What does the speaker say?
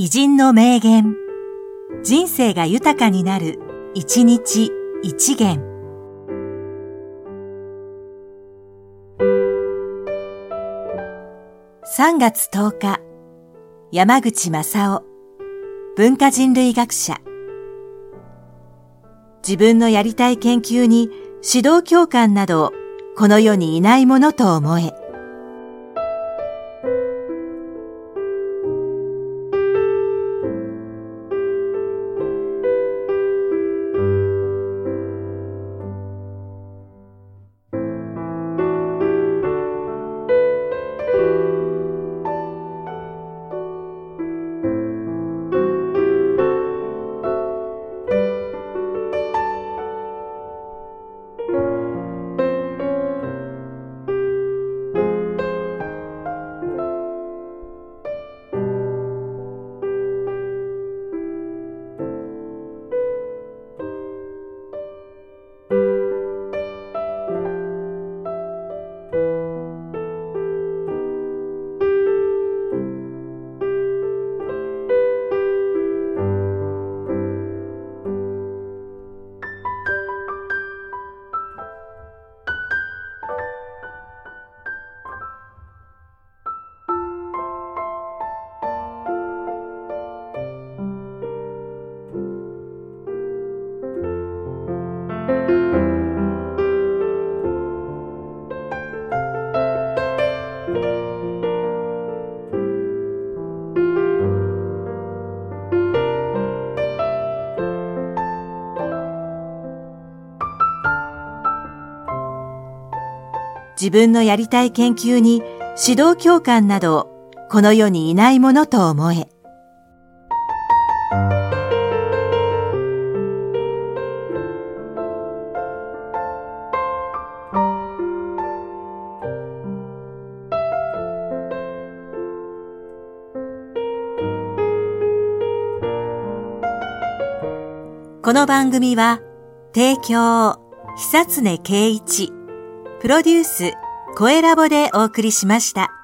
偉人の名言。人生が豊かになる、一日一元。3月10日、山口正夫、文化人類学者。自分のやりたい研究に指導教官など、この世にいないものと思え。自分のやりたい研究に指導教官などこの世にいないものと思え。この番組は提供久常圭一プロデュース、声ラボでお送りしました。